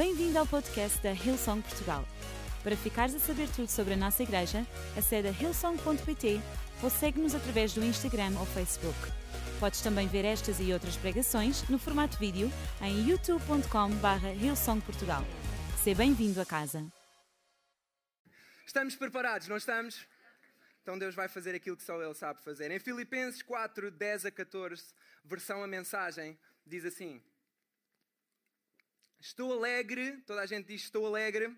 Bem-vindo ao podcast da Hillsong Portugal. Para ficares a saber tudo sobre a nossa igreja, acede a hillsong.pt ou segue-nos através do Instagram ou Facebook. Podes também ver estas e outras pregações no formato vídeo em youtube.com.br hillsongportugal. Seja bem-vindo a casa. Estamos preparados, não estamos? Então Deus vai fazer aquilo que só Ele sabe fazer. Em Filipenses 4, 10 a 14, versão a mensagem, diz assim: Estou alegre, toda a gente diz estou alegre,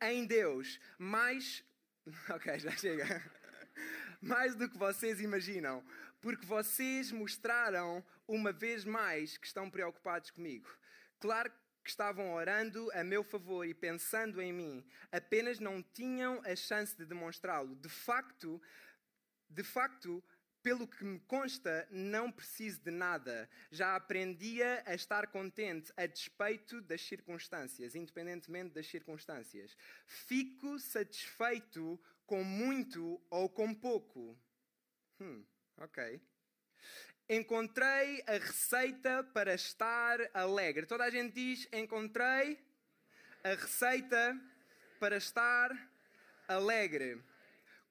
em Deus, mais. Ok, já chega. Mais do que vocês imaginam, porque vocês mostraram uma vez mais que estão preocupados comigo. Claro que estavam orando a meu favor e pensando em mim, apenas não tinham a chance de demonstrá-lo. De facto, de facto, pelo que me consta, não preciso de nada. Já aprendia a estar contente a despeito das circunstâncias, independentemente das circunstâncias. Fico satisfeito com muito ou com pouco. Hum, ok. Encontrei a receita para estar alegre. Toda a gente diz: encontrei a receita para estar alegre.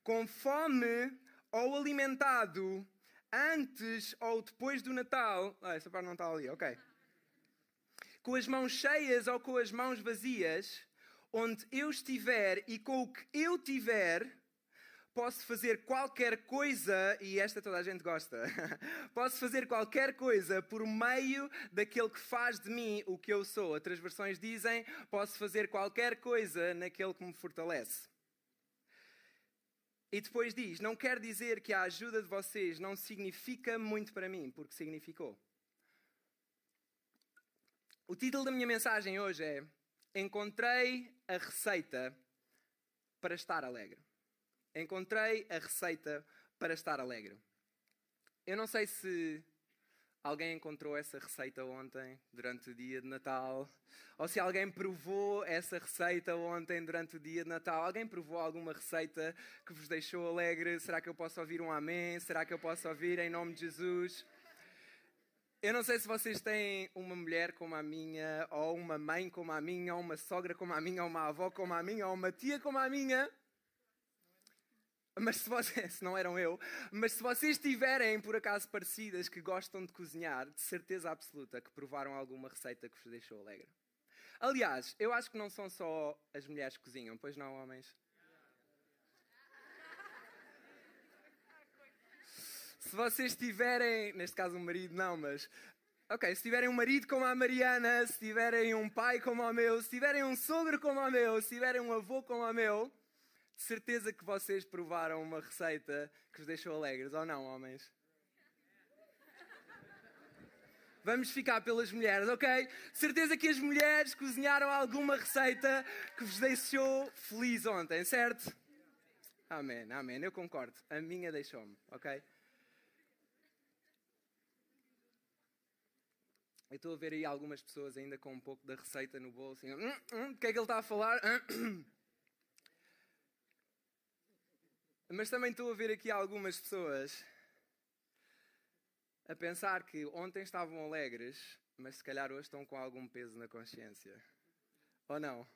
Com fome ou alimentado antes ou depois do Natal. Ah, essa parte não está ali, ok. Com as mãos cheias ou com as mãos vazias, onde eu estiver e com o que eu tiver, posso fazer qualquer coisa, e esta toda a gente gosta, posso fazer qualquer coisa por meio daquele que faz de mim o que eu sou. Outras versões dizem, posso fazer qualquer coisa naquele que me fortalece. E depois diz: Não quer dizer que a ajuda de vocês não significa muito para mim, porque significou. O título da minha mensagem hoje é: Encontrei a receita para estar alegre. Encontrei a receita para estar alegre. Eu não sei se Alguém encontrou essa receita ontem, durante o dia de Natal? Ou se alguém provou essa receita ontem, durante o dia de Natal? Alguém provou alguma receita que vos deixou alegre? Será que eu posso ouvir um amém? Será que eu posso ouvir em nome de Jesus? Eu não sei se vocês têm uma mulher como a minha, ou uma mãe como a minha, ou uma sogra como a minha, ou uma avó como a minha, ou uma tia como a minha. Mas se vocês, se não eram eu, mas se vocês tiverem por acaso parecidas que gostam de cozinhar, de certeza absoluta que provaram alguma receita que vos deixou alegre. Aliás, eu acho que não são só as mulheres que cozinham, pois não, homens? Se vocês tiverem, neste caso um marido, não, mas Ok, se tiverem um marido como a Mariana, se tiverem um pai como o meu, se tiverem um sogro como o meu, se tiverem um avô como o meu, de certeza que vocês provaram uma receita que vos deixou alegres, ou não, homens? Vamos ficar pelas mulheres, ok? Certeza que as mulheres cozinharam alguma receita que vos deixou feliz ontem, certo? Amém, amém, eu concordo. A minha deixou-me, ok? Eu estou a ver aí algumas pessoas ainda com um pouco da receita no bolso. Assim, hum, hum, que é que ele está a falar? Mas também estou a ver aqui algumas pessoas a pensar que ontem estavam alegres, mas se calhar hoje estão com algum peso na consciência. Ou não?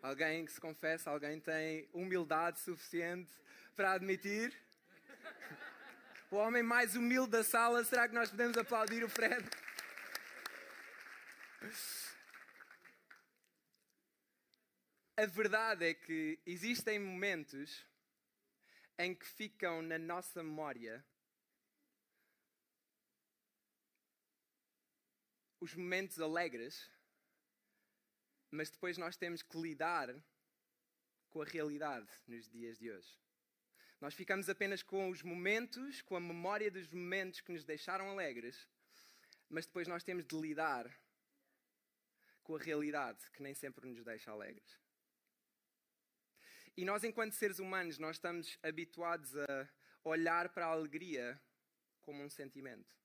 Alguém que se confessa, alguém tem humildade suficiente para admitir? O homem mais humilde da sala, será que nós podemos aplaudir o Fred? A verdade é que existem momentos em que ficam na nossa memória os momentos alegres, mas depois nós temos que lidar com a realidade nos dias de hoje. Nós ficamos apenas com os momentos, com a memória dos momentos que nos deixaram alegres, mas depois nós temos de lidar com a realidade que nem sempre nos deixa alegres. E nós, enquanto seres humanos, nós estamos habituados a olhar para a alegria como um sentimento.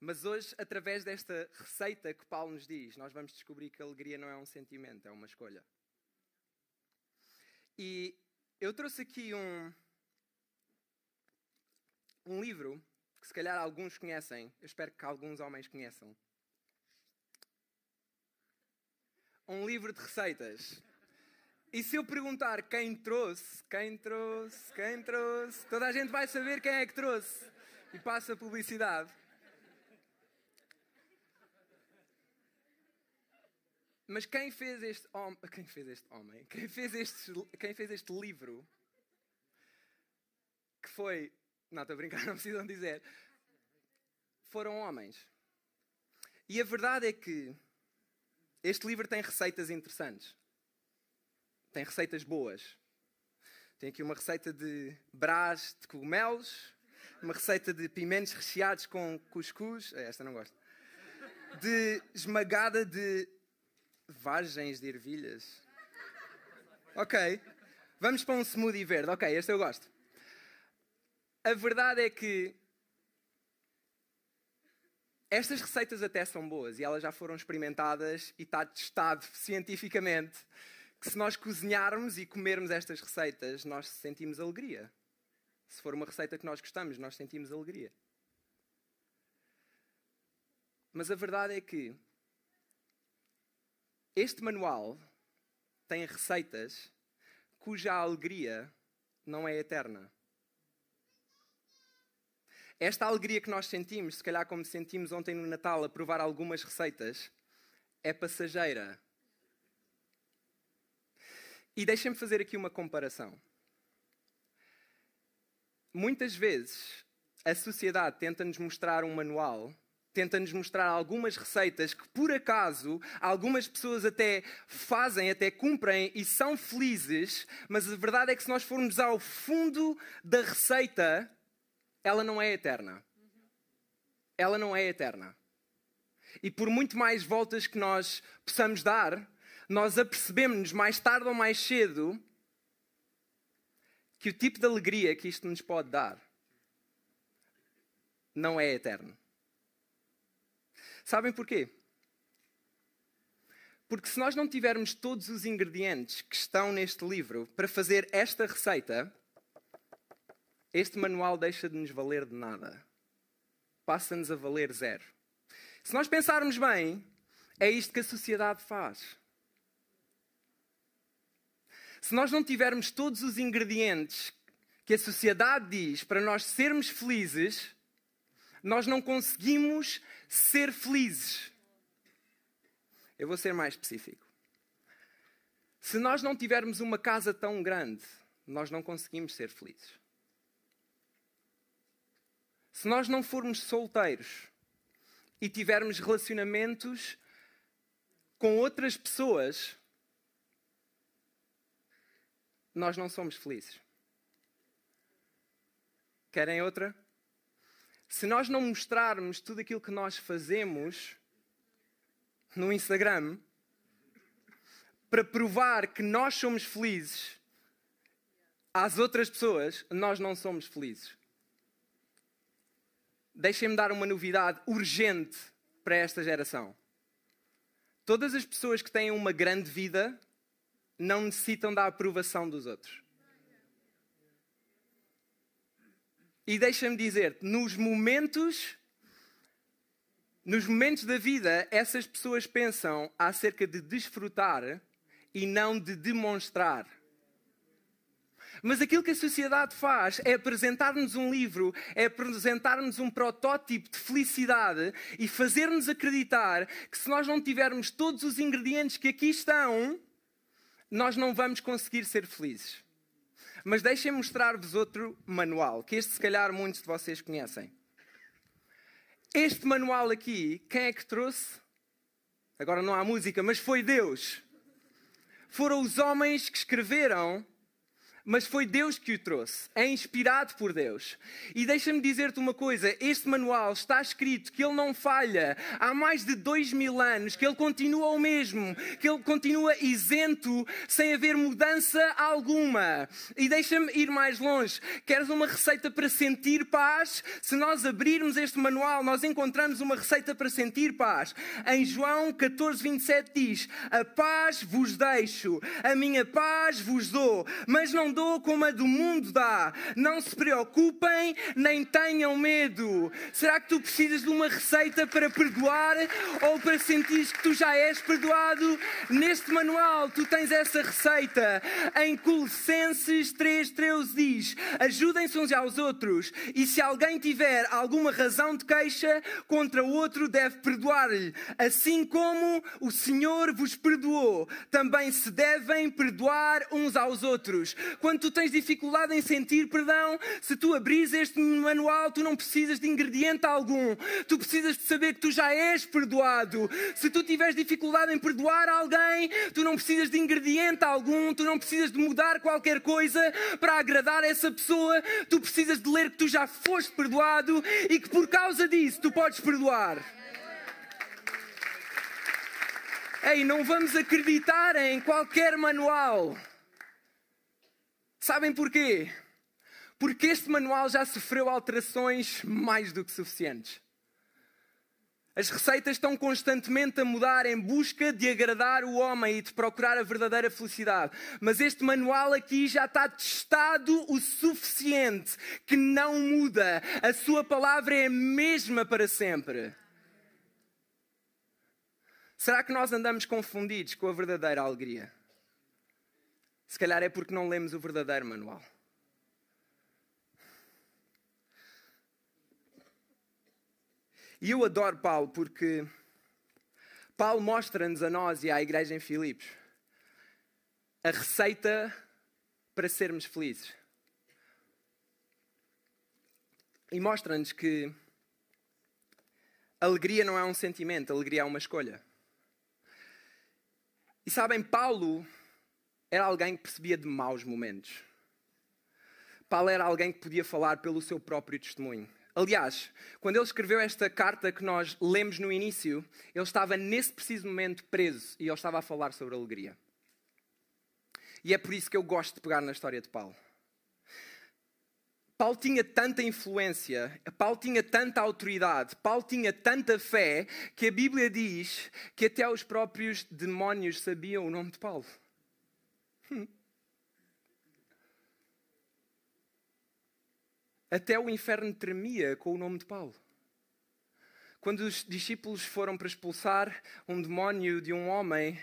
Mas hoje, através desta receita que Paulo nos diz, nós vamos descobrir que a alegria não é um sentimento, é uma escolha. E eu trouxe aqui um, um livro que se calhar alguns conhecem, eu espero que alguns homens conheçam. um livro de receitas. E se eu perguntar quem trouxe, quem trouxe, quem trouxe, toda a gente vai saber quem é que trouxe. E passa a publicidade. Mas quem fez este homem, quem fez este homem, quem fez este, quem fez este livro, que foi, não estou a brincar, não precisam dizer, foram homens. E a verdade é que este livro tem receitas interessantes. Tem receitas boas. Tem aqui uma receita de brás de cogumelos, uma receita de pimentos recheados com cuscuz, é, esta não gosto, de esmagada de vagens de ervilhas. Ok, vamos para um smoothie verde. Ok, este eu gosto. A verdade é que estas receitas até são boas e elas já foram experimentadas e está testado cientificamente que se nós cozinharmos e comermos estas receitas, nós sentimos alegria. Se for uma receita que nós gostamos, nós sentimos alegria. Mas a verdade é que este manual tem receitas cuja alegria não é eterna. Esta alegria que nós sentimos, se calhar como sentimos ontem no Natal a provar algumas receitas, é passageira. E deixem-me fazer aqui uma comparação. Muitas vezes a sociedade tenta-nos mostrar um manual, tenta-nos mostrar algumas receitas que, por acaso, algumas pessoas até fazem, até cumprem e são felizes, mas a verdade é que se nós formos ao fundo da receita, ela não é eterna. Ela não é eterna. E por muito mais voltas que nós possamos dar, nós apercebemos-nos mais tarde ou mais cedo que o tipo de alegria que isto nos pode dar não é eterno. Sabem porquê? Porque se nós não tivermos todos os ingredientes que estão neste livro para fazer esta receita, este manual deixa de nos valer de nada. Passa-nos a valer zero. Se nós pensarmos bem, é isto que a sociedade faz. Se nós não tivermos todos os ingredientes que a sociedade diz para nós sermos felizes, nós não conseguimos ser felizes. Eu vou ser mais específico. Se nós não tivermos uma casa tão grande, nós não conseguimos ser felizes. Se nós não formos solteiros e tivermos relacionamentos com outras pessoas, nós não somos felizes. Querem outra? Se nós não mostrarmos tudo aquilo que nós fazemos no Instagram para provar que nós somos felizes às outras pessoas, nós não somos felizes. Deixem-me dar uma novidade urgente para esta geração. Todas as pessoas que têm uma grande vida não necessitam da aprovação dos outros. E deixa-me dizer, nos momentos nos momentos da vida, essas pessoas pensam acerca de desfrutar e não de demonstrar. Mas aquilo que a sociedade faz é apresentar-nos um livro, é apresentar-nos um protótipo de felicidade e fazer-nos acreditar que se nós não tivermos todos os ingredientes que aqui estão, nós não vamos conseguir ser felizes. Mas deixem mostrar-vos outro manual, que este se calhar muitos de vocês conhecem. Este manual aqui, quem é que trouxe? Agora não há música, mas foi Deus. Foram os homens que escreveram mas foi Deus que o trouxe, é inspirado por Deus. E deixa-me dizer-te uma coisa: este manual está escrito que ele não falha há mais de dois mil anos, que ele continua o mesmo, que ele continua isento, sem haver mudança alguma. E deixa-me ir mais longe: queres uma receita para sentir paz? Se nós abrirmos este manual, nós encontramos uma receita para sentir paz. Em João 14, 27 diz: A paz vos deixo, a minha paz vos dou, mas não dou como a do mundo dá. Não se preocupem, nem tenham medo. Será que tu precisas de uma receita para perdoar ou para sentir que tu já és perdoado? Neste manual tu tens essa receita. Em Colossenses 3:13 diz: Ajudem-se uns aos outros, e se alguém tiver alguma razão de queixa contra o outro, deve perdoar-lhe, assim como o Senhor vos perdoou. Também se devem perdoar uns aos outros. Quando tu tens dificuldade em sentir perdão, se tu abris este manual, tu não precisas de ingrediente algum. Tu precisas de saber que tu já és perdoado. Se tu tiveres dificuldade em perdoar alguém, tu não precisas de ingrediente algum, tu não precisas de mudar qualquer coisa para agradar essa pessoa. Tu precisas de ler que tu já foste perdoado e que por causa disso tu podes perdoar. Ei, não vamos acreditar em qualquer manual. Sabem porquê? Porque este manual já sofreu alterações mais do que suficientes. As receitas estão constantemente a mudar em busca de agradar o homem e de procurar a verdadeira felicidade. Mas este manual aqui já está testado o suficiente que não muda. A sua palavra é a mesma para sempre. Será que nós andamos confundidos com a verdadeira alegria? Se calhar é porque não lemos o verdadeiro manual. E eu adoro Paulo porque Paulo mostra-nos a nós e à igreja em Filipos a receita para sermos felizes. E mostra-nos que alegria não é um sentimento, alegria é uma escolha. E sabem, Paulo era alguém que percebia de maus momentos. Paulo era alguém que podia falar pelo seu próprio testemunho. Aliás, quando ele escreveu esta carta que nós lemos no início, ele estava nesse preciso momento preso e ele estava a falar sobre alegria. E é por isso que eu gosto de pegar na história de Paulo. Paulo tinha tanta influência, Paulo tinha tanta autoridade, Paulo tinha tanta fé, que a Bíblia diz que até os próprios demónios sabiam o nome de Paulo. Até o inferno tremia com o nome de Paulo. Quando os discípulos foram para expulsar um demónio de um homem,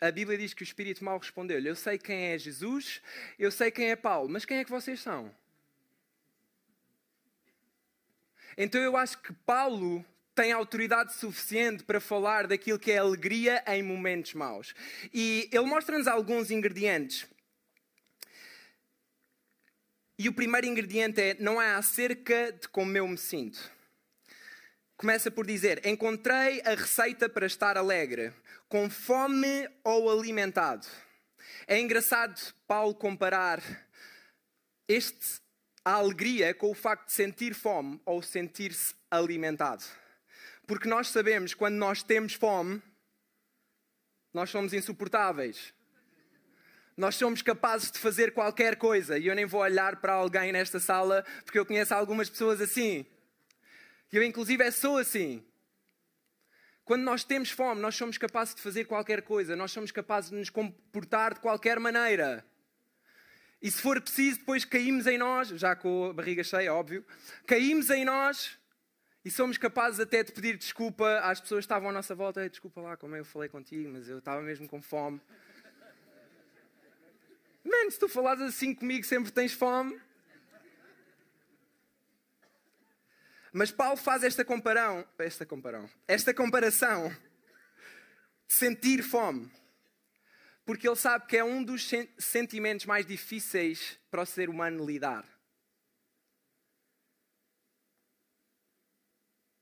a Bíblia diz que o espírito mau respondeu-lhe: Eu sei quem é Jesus, eu sei quem é Paulo, mas quem é que vocês são? Então eu acho que Paulo tem autoridade suficiente para falar daquilo que é alegria em momentos maus. E ele mostra-nos alguns ingredientes e o primeiro ingrediente é: não é acerca de como eu me sinto. Começa por dizer: Encontrei a receita para estar alegre, com fome ou alimentado. É engraçado Paulo comparar este, a alegria com o facto de sentir fome ou sentir-se alimentado. Porque nós sabemos quando nós temos fome, nós somos insuportáveis nós somos capazes de fazer qualquer coisa. E eu nem vou olhar para alguém nesta sala, porque eu conheço algumas pessoas assim. Eu, inclusive, sou assim. Quando nós temos fome, nós somos capazes de fazer qualquer coisa, nós somos capazes de nos comportar de qualquer maneira. E se for preciso, depois caímos em nós, já com a barriga cheia, óbvio, caímos em nós e somos capazes até de pedir desculpa às pessoas que estavam à nossa volta. Desculpa lá como eu falei contigo, mas eu estava mesmo com fome. Man, se tu falares assim comigo, sempre tens fome. Mas Paulo faz esta comparão, esta comparão, esta comparação de sentir fome, porque ele sabe que é um dos sentimentos mais difíceis para o ser humano lidar.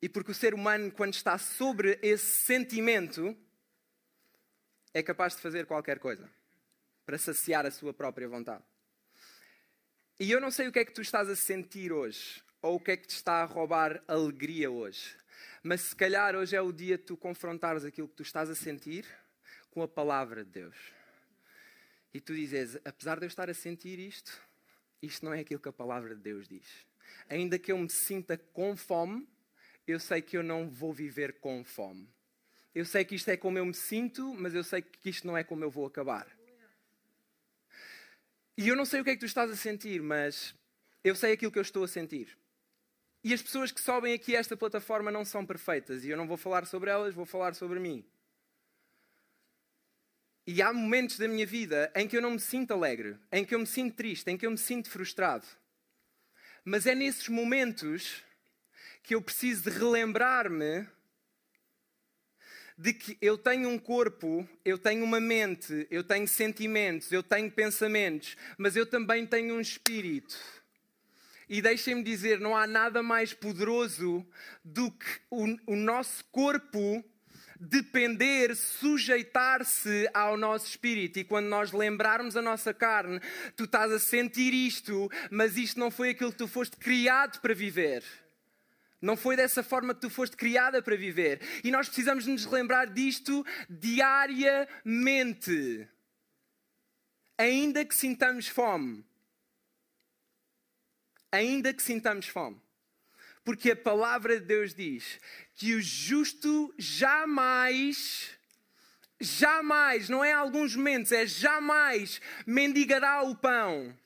E porque o ser humano, quando está sobre esse sentimento, é capaz de fazer qualquer coisa para saciar a sua própria vontade. E eu não sei o que é que tu estás a sentir hoje, ou o que é que te está a roubar alegria hoje, mas se calhar hoje é o dia de tu confrontares aquilo que tu estás a sentir com a palavra de Deus. E tu dizes, apesar de eu estar a sentir isto, isto não é aquilo que a palavra de Deus diz. Ainda que eu me sinta com fome, eu sei que eu não vou viver com fome. Eu sei que isto é como eu me sinto, mas eu sei que isto não é como eu vou acabar. E eu não sei o que é que tu estás a sentir, mas eu sei aquilo que eu estou a sentir. E as pessoas que sobem aqui a esta plataforma não são perfeitas. E eu não vou falar sobre elas, vou falar sobre mim. E há momentos da minha vida em que eu não me sinto alegre, em que eu me sinto triste, em que eu me sinto frustrado. Mas é nesses momentos que eu preciso de relembrar-me de que eu tenho um corpo, eu tenho uma mente, eu tenho sentimentos, eu tenho pensamentos, mas eu também tenho um espírito. E deixem-me dizer, não há nada mais poderoso do que o, o nosso corpo depender, sujeitar-se ao nosso espírito. E quando nós lembrarmos a nossa carne, tu estás a sentir isto, mas isto não foi aquilo que tu foste criado para viver. Não foi dessa forma que tu foste criada para viver. E nós precisamos nos lembrar disto diariamente. Ainda que sintamos fome. Ainda que sintamos fome. Porque a palavra de Deus diz que o justo jamais, jamais, não é alguns momentos, é jamais mendigará o pão.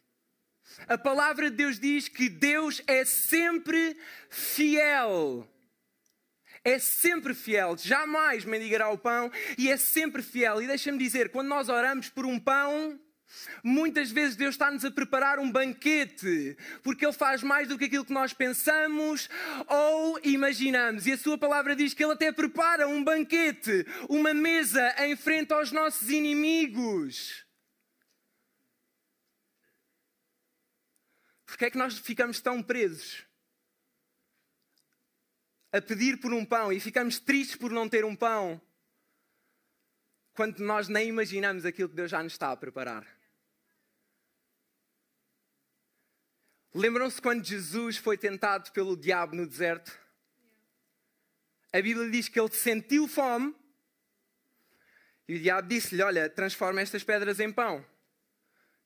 A palavra de Deus diz que Deus é sempre fiel. É sempre fiel, jamais mendigará o pão e é sempre fiel. E deixa-me dizer, quando nós oramos por um pão, Muitas vezes Deus está-nos a preparar um banquete, porque Ele faz mais do que aquilo que nós pensamos ou imaginamos. E a Sua palavra diz que Ele até prepara um banquete, uma mesa em frente aos nossos inimigos. Porque é que nós ficamos tão presos a pedir por um pão e ficamos tristes por não ter um pão, quando nós nem imaginamos aquilo que Deus já nos está a preparar? Lembram-se quando Jesus foi tentado pelo diabo no deserto? A Bíblia diz que ele sentiu fome e o diabo disse-lhe: Olha, transforma estas pedras em pão.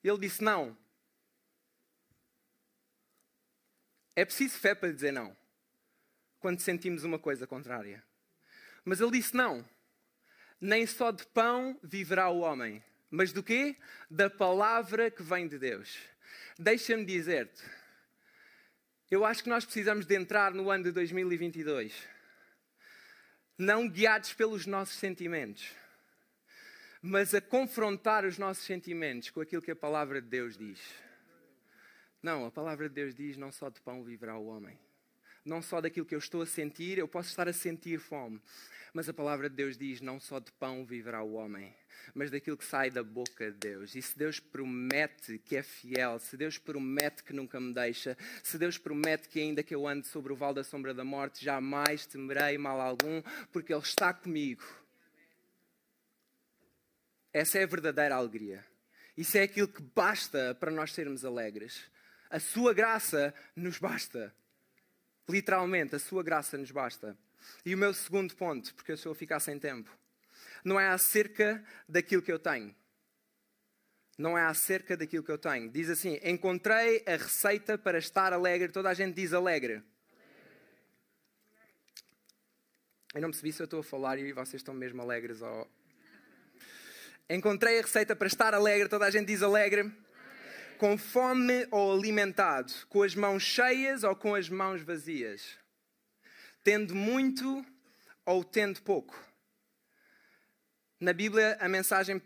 Ele disse: Não. É preciso fé para dizer não, quando sentimos uma coisa contrária. Mas ele disse: Não. Nem só de pão viverá o homem, mas do quê? Da palavra que vem de Deus. Deixa-me dizer-te, eu acho que nós precisamos de entrar no ano de 2022, não guiados pelos nossos sentimentos, mas a confrontar os nossos sentimentos com aquilo que a palavra de Deus diz. Não, a palavra de Deus diz: não só de pão viverá o homem. Não só daquilo que eu estou a sentir, eu posso estar a sentir fome. Mas a palavra de Deus diz: não só de pão viverá o homem, mas daquilo que sai da boca de Deus. E se Deus promete que é fiel, se Deus promete que nunca me deixa, se Deus promete que ainda que eu ande sobre o vale da sombra da morte, jamais temerei mal algum, porque Ele está comigo. Essa é a verdadeira alegria. Isso é aquilo que basta para nós sermos alegres. A Sua graça nos basta. Literalmente, a Sua graça nos basta. E o meu segundo ponto, porque eu estou a ficar sem tempo, não é acerca daquilo que eu tenho. Não é acerca daquilo que eu tenho. Diz assim: Encontrei a receita para estar alegre. Toda a gente diz alegre. Eu não percebi se eu estou a falar e vocês estão mesmo alegres. Ou... Encontrei a receita para estar alegre. Toda a gente diz alegre. Com fome ou alimentado, com as mãos cheias ou com as mãos vazias, tendo muito ou tendo pouco. Na Bíblia, a mensagem,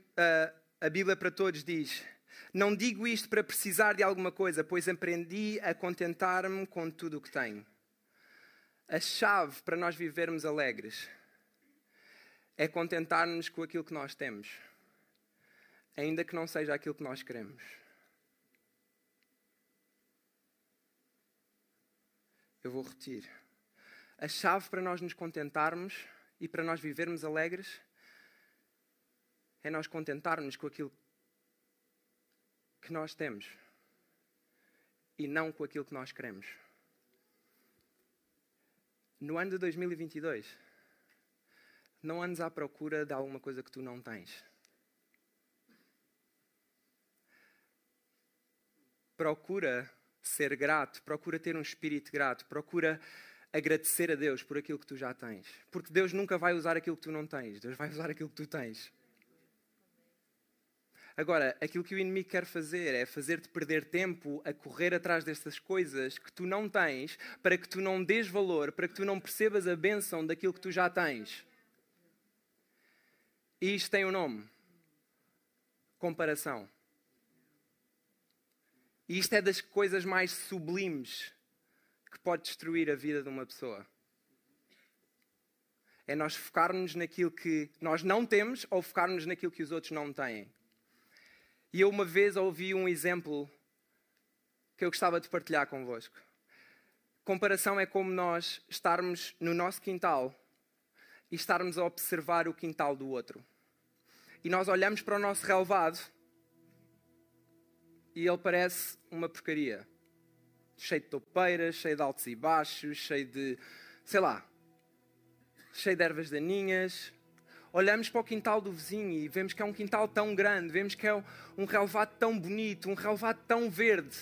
a Bíblia para todos diz: Não digo isto para precisar de alguma coisa, pois aprendi a contentar-me com tudo o que tenho. A chave para nós vivermos alegres é contentar-nos com aquilo que nós temos, ainda que não seja aquilo que nós queremos. Eu vou repetir. A chave para nós nos contentarmos e para nós vivermos alegres é nós contentarmos com aquilo que nós temos e não com aquilo que nós queremos. No ano de 2022, não andes à procura de alguma coisa que tu não tens. Procura ser grato, procura ter um espírito grato, procura agradecer a Deus por aquilo que tu já tens. Porque Deus nunca vai usar aquilo que tu não tens, Deus vai usar aquilo que tu tens. Agora, aquilo que o inimigo quer fazer é fazer-te perder tempo a correr atrás destas coisas que tu não tens, para que tu não dês valor, para que tu não percebas a bênção daquilo que tu já tens. E isto tem um nome: comparação. E isto é das coisas mais sublimes que pode destruir a vida de uma pessoa. É nós focarmos naquilo que nós não temos ou focarmos naquilo que os outros não têm. E eu uma vez ouvi um exemplo que eu gostava de partilhar convosco. Comparação é como nós estarmos no nosso quintal e estarmos a observar o quintal do outro. E nós olhamos para o nosso relevado e ele parece uma porcaria. Cheio de topeiras, cheio de altos e baixos, cheio de, sei lá, cheio de ervas daninhas, olhamos para o quintal do vizinho e vemos que é um quintal tão grande, vemos que é um relevado tão bonito, um relevado tão verde.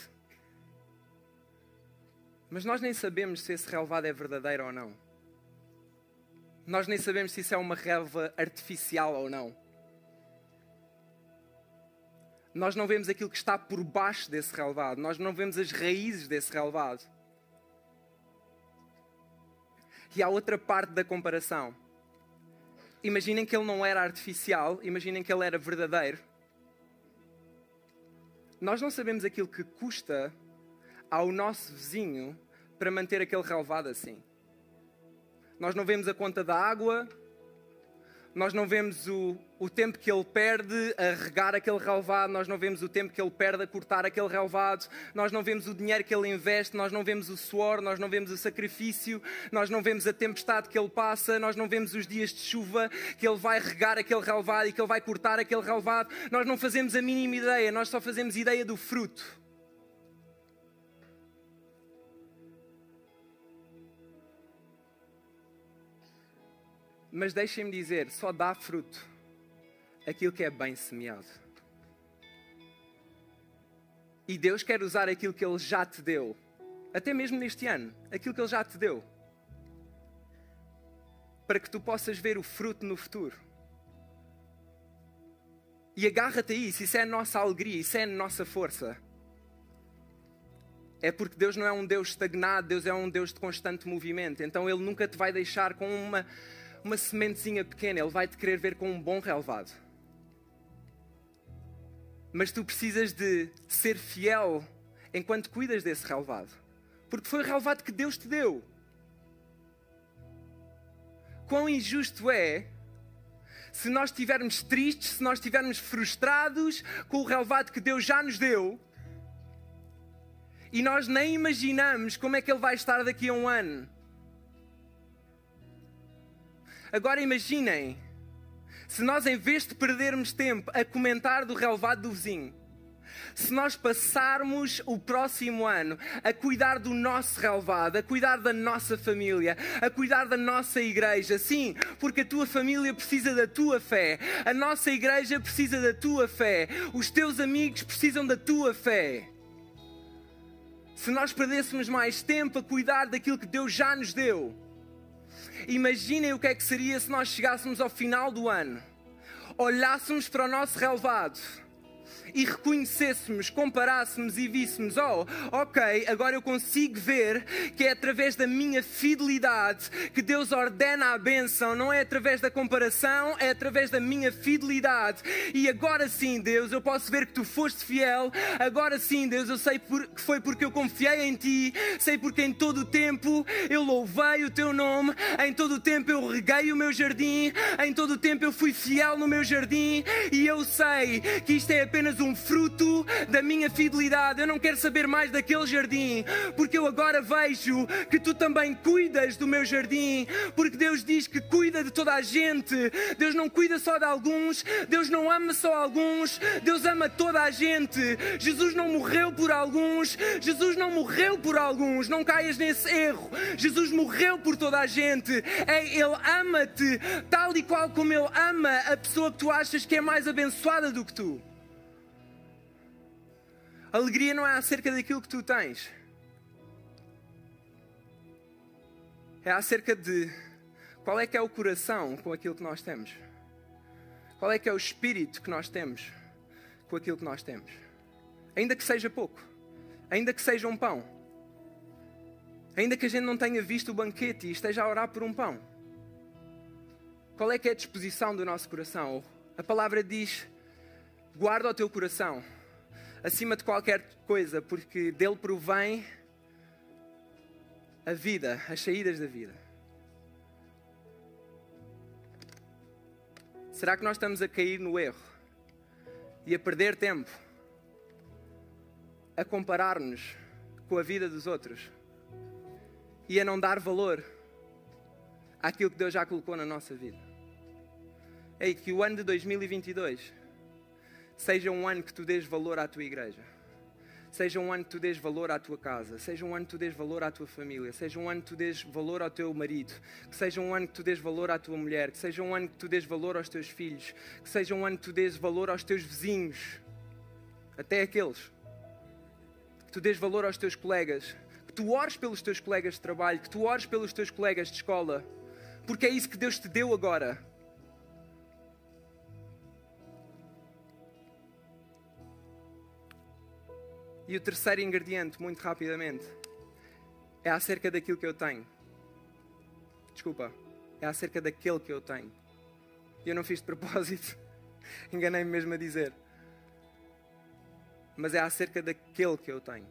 Mas nós nem sabemos se esse relevado é verdadeiro ou não. Nós nem sabemos se isso é uma relva artificial ou não. Nós não vemos aquilo que está por baixo desse relevado, nós não vemos as raízes desse relevado. E há outra parte da comparação imaginem que ele não era artificial, imaginem que ele era verdadeiro. Nós não sabemos aquilo que custa ao nosso vizinho para manter aquele relevado assim. Nós não vemos a conta da água, nós não vemos o, o tempo que ele perde a regar aquele relevado, nós não vemos o tempo que ele perde a cortar aquele relevado, nós não vemos o dinheiro que ele investe, nós não vemos o suor, nós não vemos o sacrifício, nós não vemos a tempestade que ele passa, nós não vemos os dias de chuva que ele vai regar aquele relevado e que ele vai cortar aquele relevado, nós não fazemos a mínima ideia, nós só fazemos ideia do fruto. Mas deixem-me dizer, só dá fruto aquilo que é bem semeado. E Deus quer usar aquilo que Ele já te deu, até mesmo neste ano, aquilo que Ele já te deu, para que tu possas ver o fruto no futuro. E agarra-te a isso, isso é a nossa alegria, isso é a nossa força. É porque Deus não é um Deus estagnado, Deus é um Deus de constante movimento. Então Ele nunca te vai deixar com uma, uma sementezinha pequena, Ele vai te querer ver com um bom relevado. Mas tu precisas de ser fiel enquanto cuidas desse relevado. Porque foi o relevado que Deus te deu. Quão injusto é se nós estivermos tristes, se nós estivermos frustrados com o relevado que Deus já nos deu e nós nem imaginamos como é que ele vai estar daqui a um ano. Agora imaginem, se nós em vez de perdermos tempo a comentar do relevado do vizinho, se nós passarmos o próximo ano a cuidar do nosso relevado, a cuidar da nossa família, a cuidar da nossa igreja, sim, porque a tua família precisa da tua fé, a nossa igreja precisa da tua fé, os teus amigos precisam da tua fé. Se nós perdêssemos mais tempo a cuidar daquilo que Deus já nos deu, Imaginem o que é que seria se nós chegássemos ao final do ano, olhássemos para o nosso relevado e reconhecêssemos, comparássemos e víssemos, oh, ok, agora eu consigo ver que é através da minha fidelidade que Deus ordena a bênção, não é através da comparação, é através da minha fidelidade. E agora sim, Deus, eu posso ver que tu foste fiel, agora sim, Deus, eu sei que foi porque eu confiei em ti, sei porque em todo o tempo eu louvei o teu nome, em todo o tempo eu reguei o meu jardim, em todo o tempo eu fui fiel no meu jardim e eu sei que isto é apenas um fruto da minha fidelidade. Eu não quero saber mais daquele jardim, porque eu agora vejo que tu também cuidas do meu jardim, porque Deus diz que cuida de toda a gente. Deus não cuida só de alguns, Deus não ama só alguns, Deus ama toda a gente. Jesus não morreu por alguns, Jesus não morreu por alguns. Não caias nesse erro. Jesus morreu por toda a gente. É, ele ama-te tal e qual como Ele ama a pessoa que tu achas que é mais abençoada do que tu. Alegria não é acerca daquilo que tu tens. É acerca de qual é que é o coração com aquilo que nós temos. Qual é que é o espírito que nós temos com aquilo que nós temos. Ainda que seja pouco, ainda que seja um pão, ainda que a gente não tenha visto o banquete e esteja a orar por um pão. Qual é que é a disposição do nosso coração? A palavra diz: guarda o teu coração acima de qualquer coisa, porque dele provém a vida, as saídas da vida. Será que nós estamos a cair no erro e a perder tempo a comparar-nos com a vida dos outros e a não dar valor àquilo que Deus já colocou na nossa vida? Ei, que o ano de 2022 seja um ano que tu dês valor à tua igreja. Seja um ano que tu dês valor à tua casa, seja um ano que tu dês valor à tua família, seja um ano que tu dês valor ao teu marido, que seja um ano que tu dês valor à tua mulher, que seja um ano que tu dês valor aos teus filhos, que seja um ano que tu dês valor aos teus vizinhos, até aqueles. Que tu dês valor aos teus colegas, que tu ores pelos teus colegas de trabalho, que tu ores pelos teus colegas de escola, porque é isso que Deus te deu agora. E o terceiro ingrediente, muito rapidamente, é acerca daquilo que eu tenho. Desculpa, é acerca daquele que eu tenho. Eu não fiz de propósito, enganei-me mesmo a dizer. Mas é acerca daquele que eu tenho.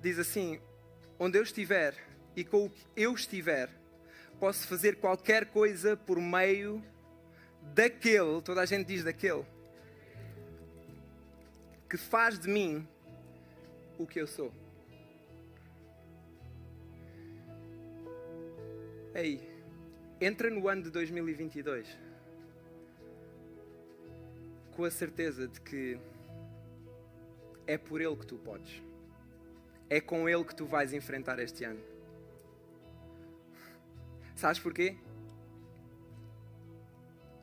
Diz assim: onde eu estiver e com o que eu estiver, posso fazer qualquer coisa por meio daquele, toda a gente diz daquele, que faz de mim o que eu sou. Ei, entra no ano de 2022 com a certeza de que é por Ele que tu podes. É com Ele que tu vais enfrentar este ano. Sabes porquê?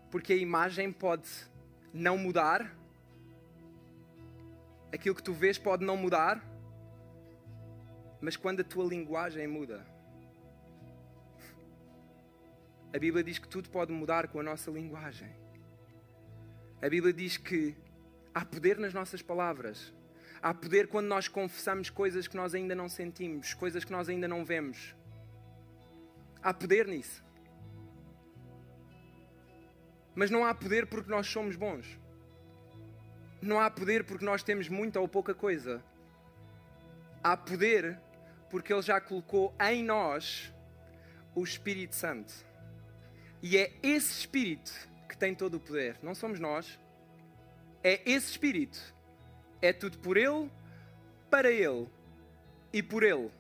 Porque a imagem pode não mudar aquilo que tu vês pode não mudar, mas quando a tua linguagem muda, a Bíblia diz que tudo pode mudar com a nossa linguagem. A Bíblia diz que há poder nas nossas palavras. Há poder quando nós confessamos coisas que nós ainda não sentimos, coisas que nós ainda não vemos. Há poder nisso. Mas não há poder porque nós somos bons não há poder porque nós temos muita ou pouca coisa. Há poder porque Ele já colocou em nós o Espírito Santo. E é esse Espírito que tem todo o poder. Não somos nós. É esse Espírito. É tudo por Ele, para Ele e por Ele.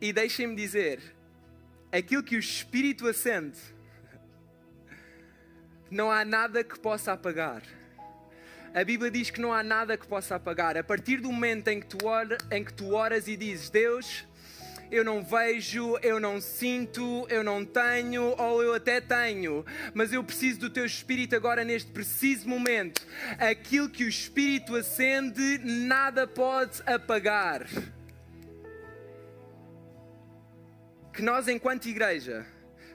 E deixem-me dizer: aquilo que o Espírito acende não há nada que possa apagar. A Bíblia diz que não há nada que possa apagar. A partir do momento em que tu, ora, em que tu oras e dizes, Deus, eu não vejo, eu não sinto, eu não tenho, ou eu até tenho, mas eu preciso do teu Espírito agora neste preciso momento. Aquilo que o Espírito acende, nada pode apagar. Que nós, enquanto igreja,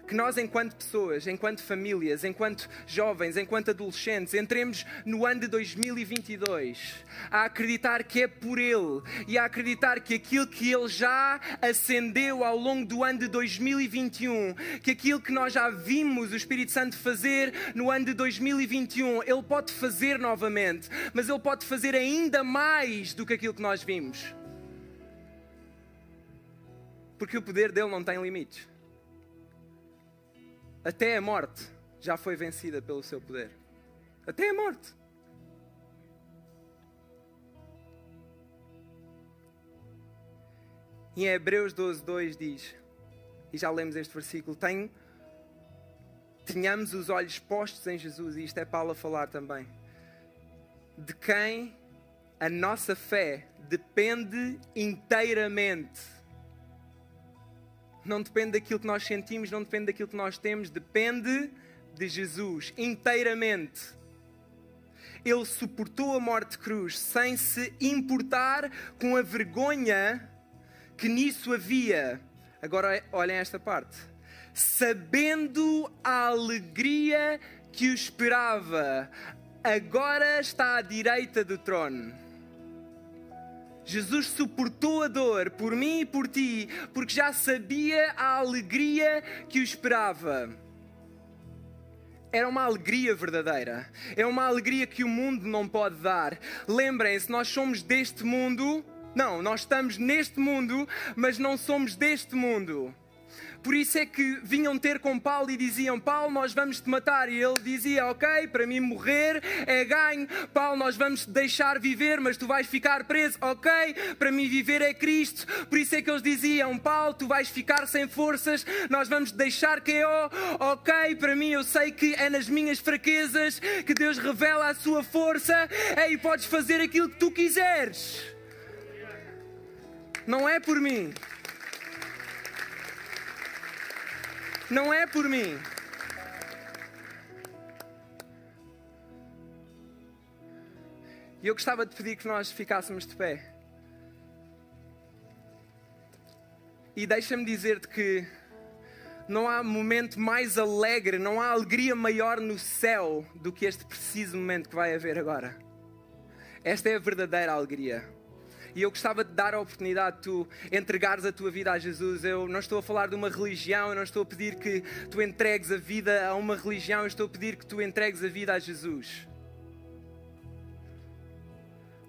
que nós, enquanto pessoas, enquanto famílias, enquanto jovens, enquanto adolescentes, entremos no ano de 2022 a acreditar que é por Ele e a acreditar que aquilo que Ele já acendeu ao longo do ano de 2021, que aquilo que nós já vimos o Espírito Santo fazer no ano de 2021, Ele pode fazer novamente, mas Ele pode fazer ainda mais do que aquilo que nós vimos. Porque o poder dele não tem limites. Até a morte já foi vencida pelo seu poder. Até a morte. Em Hebreus 12, 2 diz, e já lemos este versículo, tem, tenhamos os olhos postos em Jesus, e isto é Paulo a falar também, de quem a nossa fé depende inteiramente não depende daquilo que nós sentimos, não depende daquilo que nós temos, depende de Jesus inteiramente. Ele suportou a morte de cruz sem se importar com a vergonha que nisso havia. Agora olhem esta parte. Sabendo a alegria que o esperava agora está à direita do trono. Jesus suportou a dor por mim e por ti, porque já sabia a alegria que o esperava. Era uma alegria verdadeira. É uma alegria que o mundo não pode dar. Lembrem-se, nós somos deste mundo. Não, nós estamos neste mundo, mas não somos deste mundo. Por isso é que vinham ter com Paulo e diziam: Paulo, nós vamos te matar. E ele dizia: Ok, para mim morrer é ganho. Paulo, nós vamos te deixar viver, mas tu vais ficar preso. Ok, para mim viver é Cristo. Por isso é que eles diziam: Paulo, tu vais ficar sem forças, nós vamos te deixar KO. Ok, para mim eu sei que é nas minhas fraquezas que Deus revela a sua força. Ei, podes fazer aquilo que tu quiseres. Não é por mim. Não é por mim. E eu gostava de pedir que nós ficássemos de pé. E deixa-me dizer-te que não há momento mais alegre, não há alegria maior no céu do que este preciso momento que vai haver agora. Esta é a verdadeira alegria. E eu gostava de dar a oportunidade de tu entregares a tua vida a Jesus. Eu não estou a falar de uma religião, eu não estou a pedir que tu entregues a vida a uma religião, eu estou a pedir que tu entregues a vida a Jesus.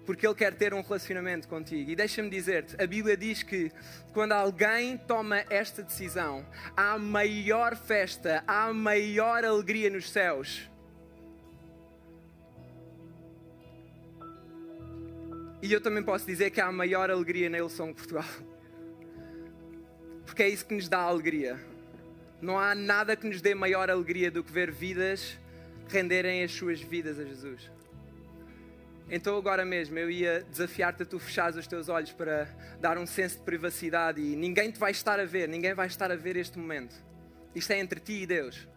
Porque Ele quer ter um relacionamento contigo. E deixa-me dizer-te: a Bíblia diz que quando alguém toma esta decisão, há maior festa, há maior alegria nos céus E eu também posso dizer que há a maior alegria na Ilson Portugal. Porque é isso que nos dá alegria. Não há nada que nos dê maior alegria do que ver vidas renderem as suas vidas a Jesus. Então, agora mesmo, eu ia desafiar-te a tu fechares os teus olhos para dar um senso de privacidade e ninguém te vai estar a ver, ninguém vai estar a ver este momento. Isto é entre ti e Deus.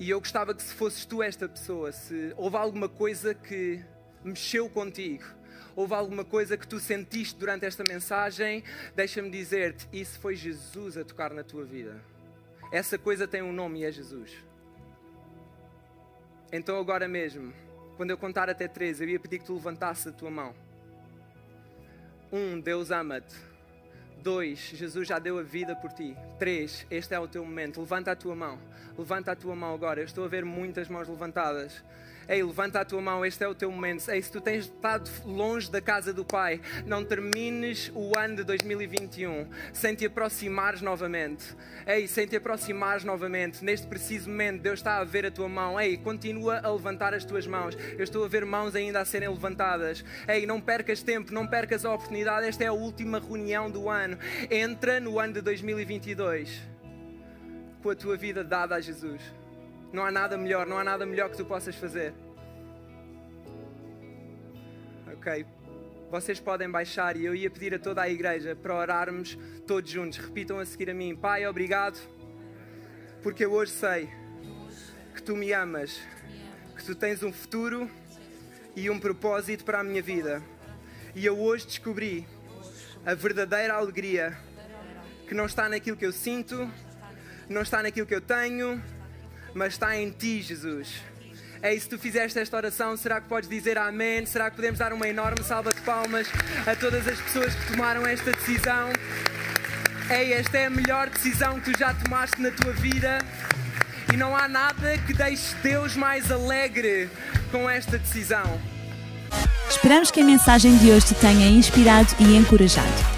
E eu gostava que se fosses tu esta pessoa, se houve alguma coisa que mexeu contigo, houve alguma coisa que tu sentiste durante esta mensagem, deixa-me dizer-te: isso foi Jesus a tocar na tua vida. Essa coisa tem um nome e é Jesus. Então, agora mesmo, quando eu contar até três, eu ia pedir que tu levantasses a tua mão. Um, Deus ama-te. Dois, Jesus já deu a vida por ti. Três, este é o teu momento. Levanta a tua mão. Levanta a tua mão agora. Eu estou a ver muitas mãos levantadas. Ei, levanta a tua mão, este é o teu momento. Ei, se tu tens estado longe da casa do Pai, não termines o ano de 2021 sem te aproximares novamente. Ei, sem te aproximares novamente. Neste preciso momento, Deus está a ver a tua mão. Ei, continua a levantar as tuas mãos. Eu estou a ver mãos ainda a serem levantadas. Ei, não percas tempo, não percas a oportunidade. Esta é a última reunião do ano. Entra no ano de 2022 com a tua vida dada a Jesus. Não há nada melhor, não há nada melhor que tu possas fazer. Ok. Vocês podem baixar e eu ia pedir a toda a igreja para orarmos todos juntos. Repitam a seguir a mim. Pai, obrigado, porque eu hoje sei que tu me amas, que tu tens um futuro e um propósito para a minha vida. E eu hoje descobri a verdadeira alegria que não está naquilo que eu sinto, não está naquilo que eu tenho, mas está em ti, Jesus. Ei, se tu fizeste esta oração, será que podes dizer amém? Será que podemos dar uma enorme salva de palmas a todas as pessoas que tomaram esta decisão? Ei, esta é a melhor decisão que tu já tomaste na tua vida e não há nada que deixe Deus mais alegre com esta decisão. Esperamos que a mensagem de hoje te tenha inspirado e encorajado.